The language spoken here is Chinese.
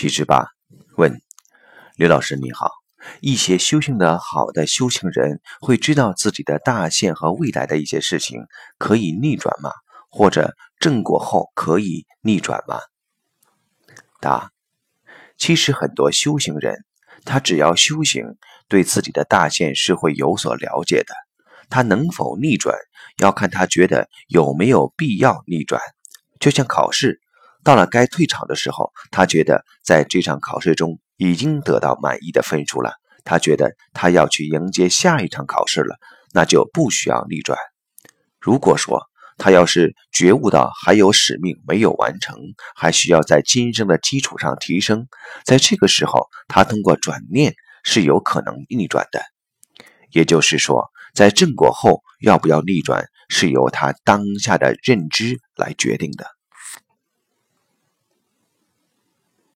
七十八问：刘老师你好，一些修行的好的修行人会知道自己的大限和未来的一些事情可以逆转吗？或者正果后可以逆转吗？答：其实很多修行人，他只要修行，对自己的大限是会有所了解的。他能否逆转，要看他觉得有没有必要逆转。就像考试。到了该退场的时候，他觉得在这场考试中已经得到满意的分数了，他觉得他要去迎接下一场考试了，那就不需要逆转。如果说他要是觉悟到还有使命没有完成，还需要在今生的基础上提升，在这个时候，他通过转念是有可能逆转的。也就是说，在正果后要不要逆转，是由他当下的认知来决定的。